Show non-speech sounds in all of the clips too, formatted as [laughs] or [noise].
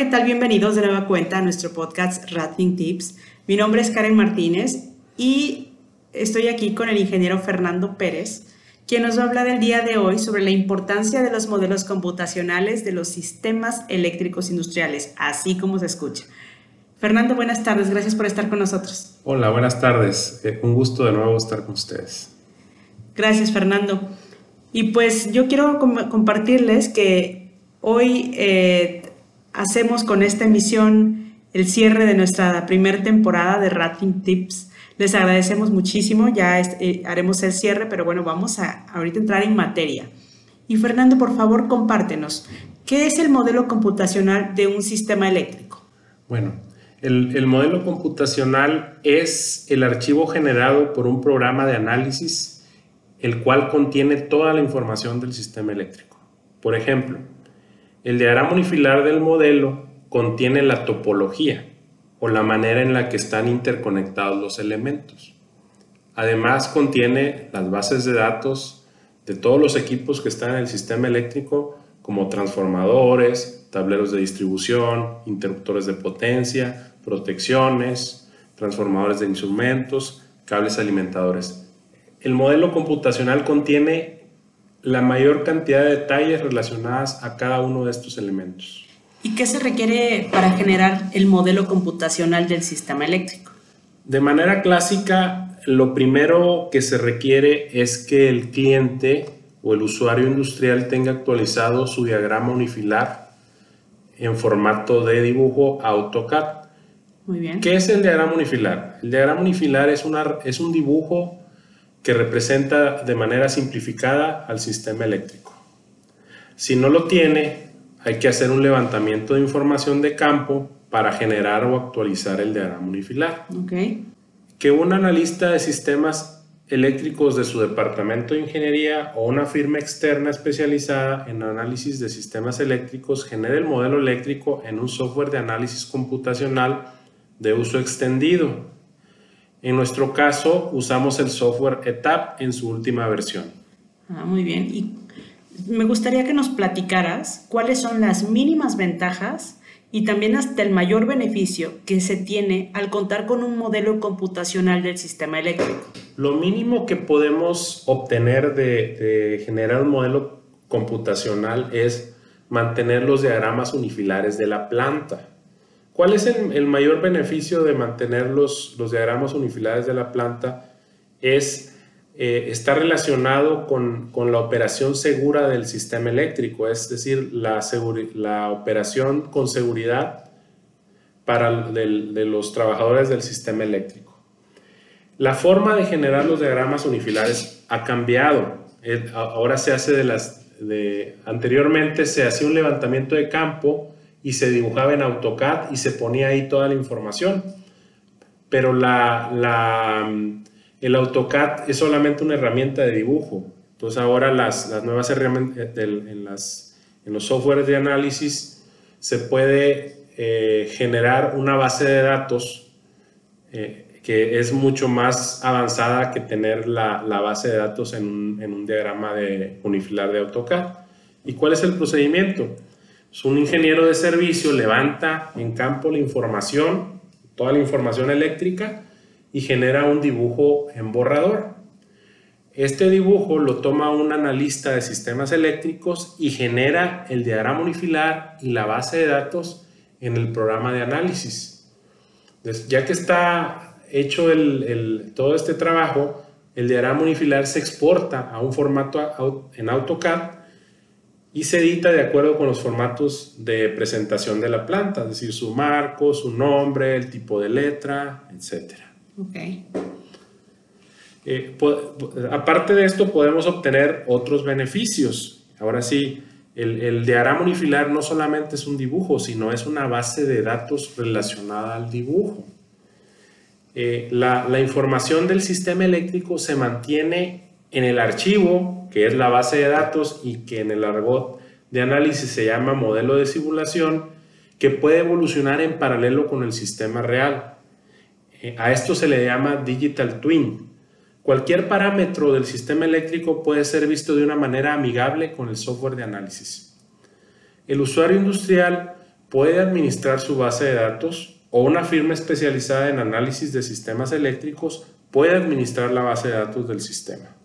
¿qué tal? Bienvenidos de nueva cuenta a nuestro podcast Rating Tips. Mi nombre es Karen Martínez y estoy aquí con el ingeniero Fernando Pérez, quien nos va a hablar el día de hoy sobre la importancia de los modelos computacionales de los sistemas eléctricos industriales, así como se escucha. Fernando, buenas tardes, gracias por estar con nosotros. Hola, buenas tardes, eh, un gusto de nuevo estar con ustedes. Gracias, Fernando. Y pues yo quiero compartirles que hoy eh, hacemos con esta emisión el cierre de nuestra primera temporada de Rating Tips. Les agradecemos muchísimo, ya eh, haremos el cierre, pero bueno, vamos a ahorita entrar en materia. Y Fernando, por favor, compártenos, ¿qué es el modelo computacional de un sistema eléctrico? Bueno, el, el modelo computacional es el archivo generado por un programa de análisis el cual contiene toda la información del sistema eléctrico. Por ejemplo, el diagrama unifilar del modelo contiene la topología o la manera en la que están interconectados los elementos. Además contiene las bases de datos de todos los equipos que están en el sistema eléctrico como transformadores, tableros de distribución, interruptores de potencia, protecciones, transformadores de instrumentos, cables alimentadores. El modelo computacional contiene la mayor cantidad de detalles relacionadas a cada uno de estos elementos. ¿Y qué se requiere para generar el modelo computacional del sistema eléctrico? De manera clásica, lo primero que se requiere es que el cliente o el usuario industrial tenga actualizado su diagrama unifilar en formato de dibujo AutoCAD. Muy bien. ¿Qué es el diagrama unifilar? El diagrama unifilar es, una, es un dibujo que representa de manera simplificada al sistema eléctrico. Si no lo tiene, hay que hacer un levantamiento de información de campo para generar o actualizar el diagrama unifilar. Okay. Que un analista de sistemas eléctricos de su departamento de ingeniería o una firma externa especializada en análisis de sistemas eléctricos genere el modelo eléctrico en un software de análisis computacional de uso extendido en nuestro caso, usamos el software ETAP en su última versión. Ah, muy bien. Y me gustaría que nos platicaras cuáles son las mínimas ventajas y también hasta el mayor beneficio que se tiene al contar con un modelo computacional del sistema eléctrico. Lo mínimo que podemos obtener de, de generar un modelo computacional es mantener los diagramas unifilares de la planta. ¿Cuál es el, mayor beneficio de mantener los, diagramas unifilares de la planta? Es eh, estar relacionado con, la operación segura del sistema eléctrico, es decir, la, la operación con seguridad para de los trabajadores del sistema eléctrico. La forma de generar los diagramas unifilares ha cambiado. Ahora se hace de las... De, anteriormente se hacía un levantamiento de campo y se dibujaba en AutoCAD y se ponía ahí toda la información. Pero la, la, el AutoCAD es solamente una herramienta de dibujo. Entonces ahora las, las nuevas herramientas en, las, en los softwares de análisis se puede eh, generar una base de datos eh, que es mucho más avanzada que tener la, la base de datos en un, en un diagrama de unifilar de AutoCAD. ¿Y cuál es el procedimiento? Un ingeniero de servicio levanta en campo la información, toda la información eléctrica y genera un dibujo en borrador. Este dibujo lo toma un analista de sistemas eléctricos y genera el diagrama unifilar y la base de datos en el programa de análisis. ya que está hecho todo este trabajo, el diagrama unifilar se exporta a un formato en AutoCAD y se edita de acuerdo con los formatos de presentación de la planta, es decir, su marco, su nombre, el tipo de letra, etc. Okay. Eh, aparte de esto, podemos obtener otros beneficios. Ahora sí, el, diagrama unifilar no solamente es un dibujo, sino es una base de datos relacionada al dibujo. Eh, la, la información del sistema eléctrico se mantiene en el archivo que es la base de datos y que en el argot de análisis se llama modelo de simulación, que puede evolucionar en paralelo con el sistema real. Eh, a esto se le llama digital twin. Cualquier parámetro del sistema eléctrico puede ser visto de una manera amigable con el software de análisis. El usuario industrial puede administrar su base de datos o una firma especializada en análisis de sistemas eléctricos puede administrar la base de datos del sistema.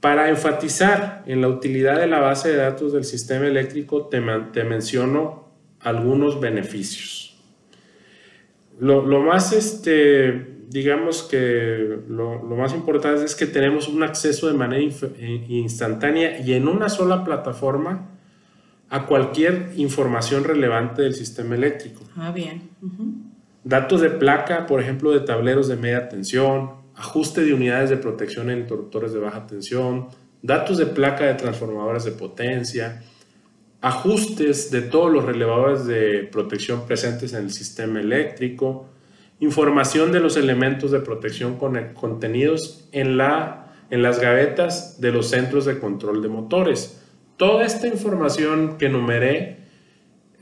Para enfatizar en la utilidad de la base de datos del sistema eléctrico, te, menciono algunos beneficios. Lo, más, este, digamos que lo, más importante es que tenemos un acceso de manera eh, instantánea y en una sola plataforma a cualquier información relevante del sistema eléctrico. Ah, bien. Datos de placa, por ejemplo, de tableros de media tensión, ajuste de unidades de protección en interruptores de baja tensión, datos de placa de transformadores de potencia, ajustes de todos los relevadores de protección presentes en el sistema eléctrico, información de los elementos de protección contenidos en, la, en las gavetas de los centros de control de motores. Toda esta información que enumeré,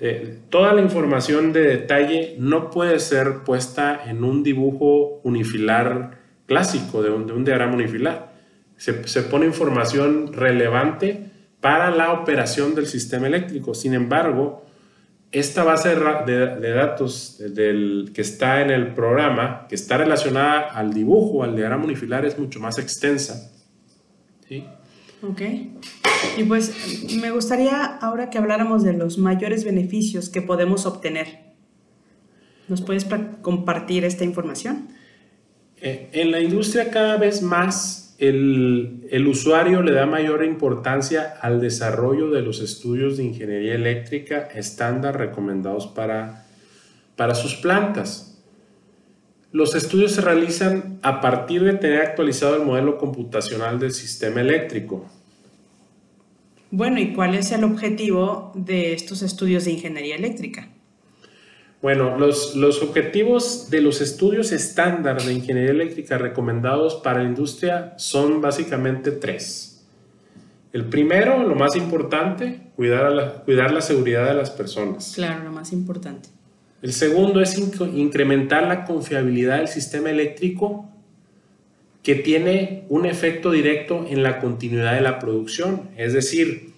eh, toda la información de detalle no puede ser puesta en un dibujo unifilar clásico de un, diagrama unifilar. Se, pone información relevante para la operación del sistema eléctrico. Sin embargo, esta base de, datos del, que está en el programa, que está relacionada al dibujo, al diagrama unifilar, es mucho más extensa. ¿sí? Ok. Y pues me gustaría ahora que habláramos de los mayores beneficios que podemos obtener. ¿Nos puedes compartir esta información? Eh, en la industria cada vez más el, el, usuario le da mayor importancia al desarrollo de los estudios de ingeniería eléctrica estándar recomendados para, para sus plantas. Los estudios se realizan a partir de tener actualizado el modelo computacional del sistema eléctrico. Bueno, ¿y cuál es el objetivo de estos estudios de ingeniería eléctrica? Bueno, los, los, objetivos de los estudios estándar de ingeniería eléctrica recomendados para la industria son básicamente tres. El primero, lo más importante, cuidar la, cuidar la seguridad de las personas. Claro, lo más importante. El segundo es incrementar la confiabilidad del sistema eléctrico que tiene un efecto directo en la continuidad de la producción. Es decir,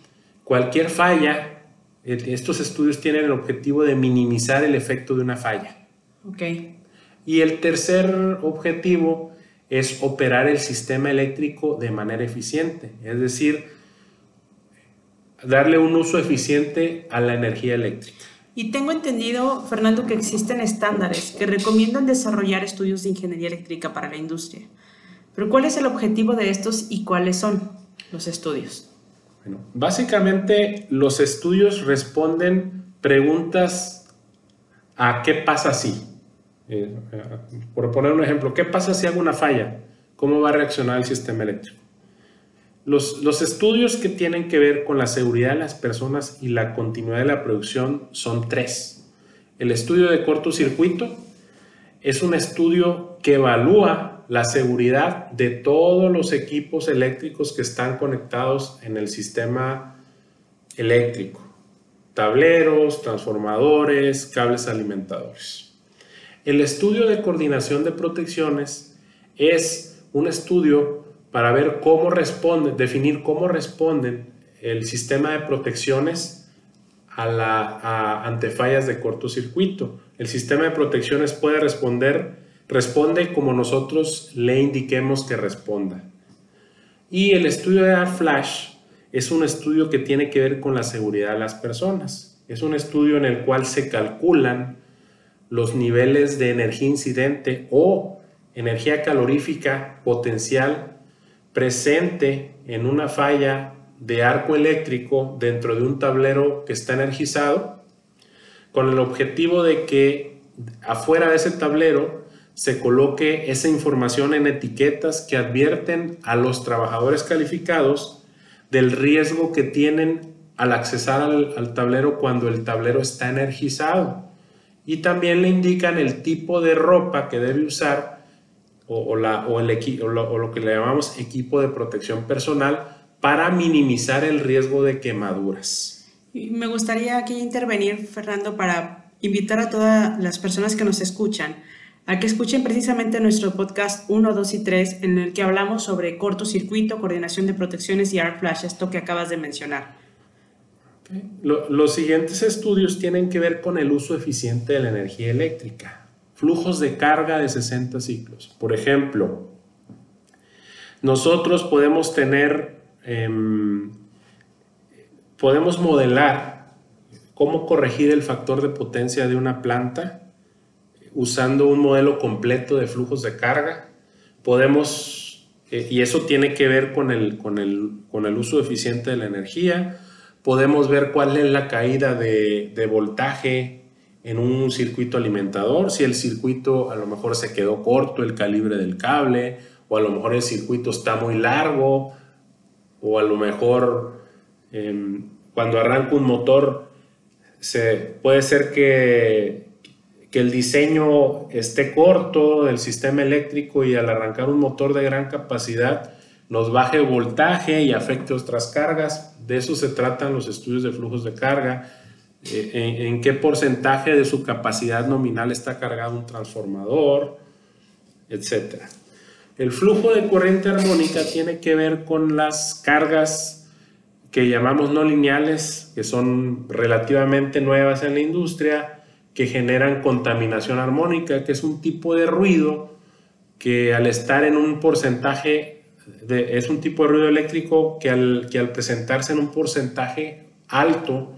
cualquier falla estos estudios tienen el objetivo de minimizar el efecto de una falla. Okay. Y el tercer objetivo es operar el sistema eléctrico de manera eficiente, es decir, darle un uso eficiente a la energía eléctrica. Y tengo entendido, Fernando, que existen estándares que recomiendan desarrollar estudios de ingeniería eléctrica para la industria. Pero ¿cuál es el objetivo de estos y cuáles son los estudios? Bueno, básicamente los estudios responden preguntas a qué pasa si. Eh, eh, por poner un ejemplo, ¿qué pasa si hago una falla? ¿Cómo va a reaccionar el sistema eléctrico? Los, los, estudios que tienen que ver con la seguridad de las personas y la continuidad de la producción son tres. El estudio de cortocircuito es un estudio que evalúa la seguridad de todos los equipos eléctricos que están conectados en el sistema eléctrico. Tableros, transformadores, cables alimentadores. El estudio de coordinación de protecciones es un estudio para ver cómo responden, definir cómo responden el sistema de protecciones a la, ante fallas de cortocircuito. El sistema de protecciones puede responder responde como nosotros le indiquemos que responda. Y el estudio de Flash es un estudio que tiene que ver con la seguridad de las personas. Es un estudio en el cual se calculan los niveles de energía incidente o energía calorífica potencial presente en una falla de arco eléctrico dentro de un tablero que está energizado, con el objetivo de que afuera de ese tablero se coloque esa información en etiquetas que advierten a los trabajadores calificados del riesgo que tienen al accesar al, tablero cuando el tablero está energizado. Y también le indican el tipo de ropa que debe usar o, la, o, el lo, o lo que le llamamos equipo de protección personal para minimizar el riesgo de quemaduras. Me gustaría aquí intervenir, Fernando, para invitar a todas las personas que nos escuchan a que escuchen precisamente nuestro podcast 1, 2 y 3 en el que hablamos sobre cortocircuito, coordinación de protecciones y arc flash, esto que acabas de mencionar. los siguientes estudios tienen que ver con el uso eficiente de la energía eléctrica. Flujos de carga de 60 ciclos. Por ejemplo, nosotros podemos tener, em, podemos modelar cómo corregir el factor de potencia de una planta usando un modelo completo de flujos de carga. Podemos, eh, y eso tiene que ver con el, con, el, con el uso eficiente de la energía. Podemos ver cuál es la caída de, de voltaje en un circuito alimentador, si el circuito a lo mejor se quedó corto, el calibre del cable, o a lo mejor el circuito está muy largo, o a lo mejor em, cuando arranca un motor se, puede ser que que el diseño esté corto del sistema eléctrico y al arrancar un motor de gran capacidad nos baje voltaje y afecte otras cargas. De eso se tratan los estudios de flujos de carga. Eh, en, qué porcentaje de su capacidad nominal está cargado un transformador, etc. El flujo de corriente armónica tiene que ver con las cargas que llamamos no lineales, que son relativamente nuevas en la industria, que generan contaminación armónica, que es un tipo de ruido que al estar en un porcentaje, es un tipo de ruido eléctrico que al, que al presentarse en un porcentaje alto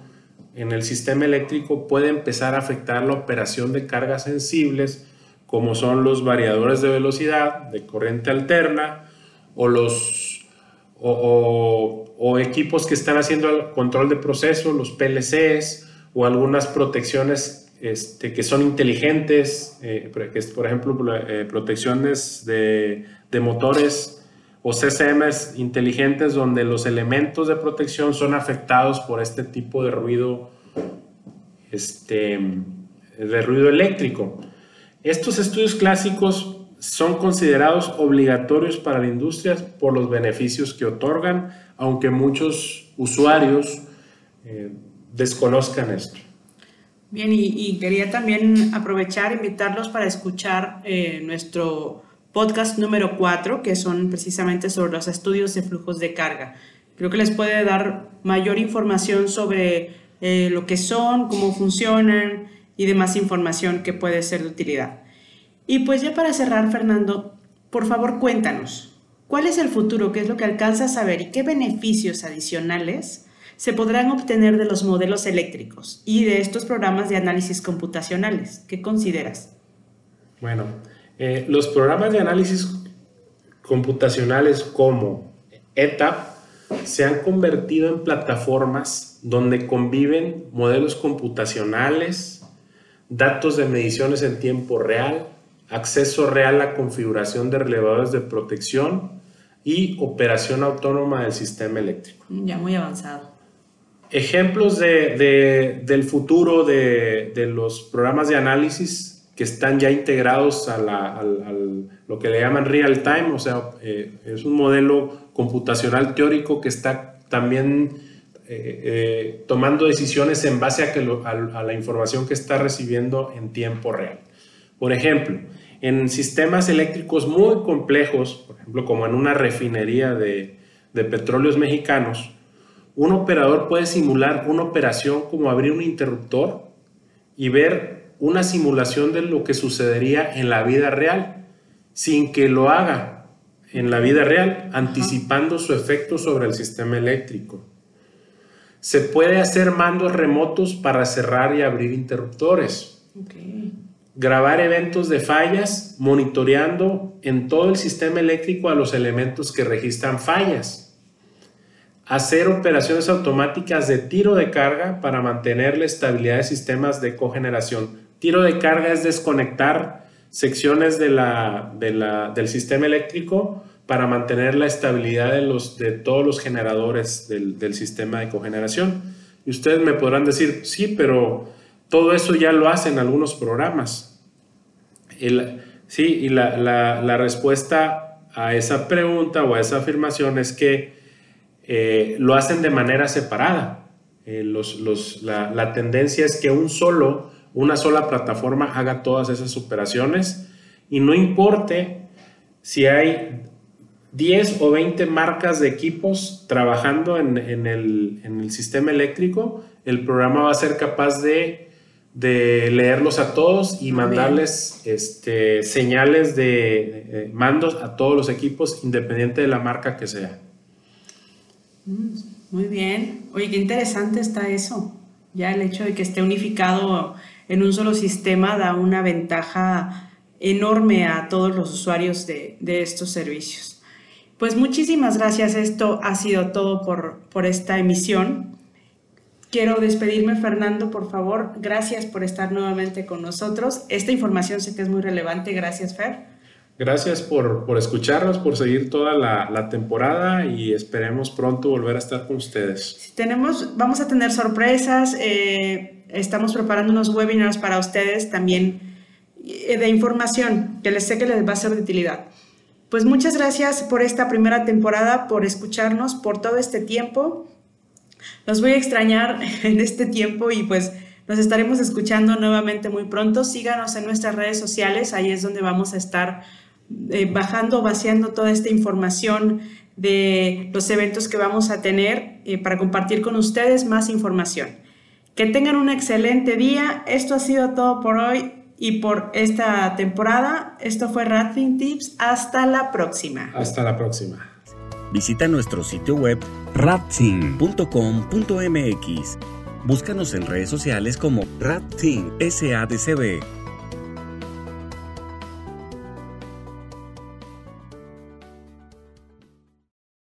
en el sistema eléctrico puede empezar a afectar la operación de cargas sensibles, como son los variadores de velocidad, de corriente alterna, o los o equipos que están haciendo el control de proceso, los PLCs, o algunas protecciones este, que son inteligentes, eh, por ejemplo, eh, protecciones de, motores o CCMs inteligentes donde los elementos de protección son afectados por este tipo de ruido, este, de ruido eléctrico. Estos estudios clásicos son considerados obligatorios para la industria por los beneficios que otorgan, aunque muchos usuarios eh, desconozcan esto. Bien, y, quería también aprovechar, invitarlos para escuchar eh, nuestro podcast número 4, que son precisamente sobre los estudios de flujos de carga. Creo que les puede dar mayor información sobre eh, lo que son, cómo funcionan y demás información que puede ser de utilidad. Y pues ya para cerrar, Fernando, por favor cuéntanos, ¿cuál es el futuro? ¿Qué es lo que alcanzas a saber y qué beneficios adicionales se podrán obtener de los modelos eléctricos y de estos programas de análisis computacionales. ¿Qué consideras? Bueno, eh, los programas de análisis computacionales como ETAP se han convertido en plataformas donde conviven modelos computacionales, datos de mediciones en tiempo real, acceso real a configuración de relevadores de protección y operación autónoma del sistema eléctrico. Ya muy avanzado. Ejemplos de, del futuro de, los programas de análisis que están ya integrados a, lo que le llaman real time, o sea, eh, es un modelo computacional teórico que está también eh, eh, tomando decisiones en base a, a, la información que está recibiendo en tiempo real. Por ejemplo, en sistemas eléctricos muy complejos, por ejemplo, como en una refinería de petróleos mexicanos, un operador puede simular una operación como abrir un interruptor y ver una simulación de lo que sucedería en la vida real, sin que lo haga en la vida real, anticipando su efecto sobre el sistema eléctrico. Se puede hacer mandos remotos para cerrar y abrir interruptores. Grabar eventos de fallas, monitoreando en todo el sistema eléctrico a los elementos que registran fallas hacer operaciones automáticas de tiro de carga para mantener la estabilidad de sistemas de cogeneración. Tiro de carga es desconectar secciones del sistema eléctrico para mantener la estabilidad de, todos los generadores del, sistema de cogeneración. Y ustedes me podrán decir, sí, pero todo eso ya lo hacen algunos programas. sí, y la respuesta a esa pregunta o a esa afirmación es que eh, lo hacen de manera separada. Eh, la, tendencia es que un solo, una sola plataforma haga todas esas operaciones y no importe si hay 10 o 20 marcas de equipos trabajando en, el, sistema eléctrico, el programa va a ser capaz de, leerlos a todos y mandarles este, señales de, mandos a todos los equipos, independiente de la marca que sea. Mm, muy bien. Oye, qué interesante está eso. Ya el hecho de que esté unificado en un solo sistema da una ventaja enorme a todos los usuarios de estos servicios. Pues muchísimas gracias. Esto ha sido todo por, por esta emisión. Quiero despedirme, Fernando, por favor. Gracias por estar nuevamente con nosotros. Esta información sé que es muy relevante. Gracias, Fer. Gracias por, por escucharnos, por seguir toda la, la, temporada y esperemos pronto volver a estar con ustedes. Tenemos, vamos a tener sorpresas. Eh, estamos preparando unos webinars para ustedes también eh, de información que les sé que les va a ser de utilidad. Pues muchas gracias por esta primera temporada, por escucharnos, por todo este tiempo. Los voy a extrañar [laughs] en este tiempo y pues nos estaremos escuchando nuevamente muy pronto. Síganos en nuestras redes sociales, ahí es donde vamos a estar eh, bajando, vaciando toda esta información de los eventos que vamos a tener eh, para compartir con ustedes más información. Que tengan un excelente día. Esto ha sido todo por hoy y por esta temporada. Esto fue Ratfin Tips. Hasta la próxima. Hasta la próxima. Visita nuestro sitio web ratfin.com.mx. Búscanos en redes sociales como Ratfin SADCB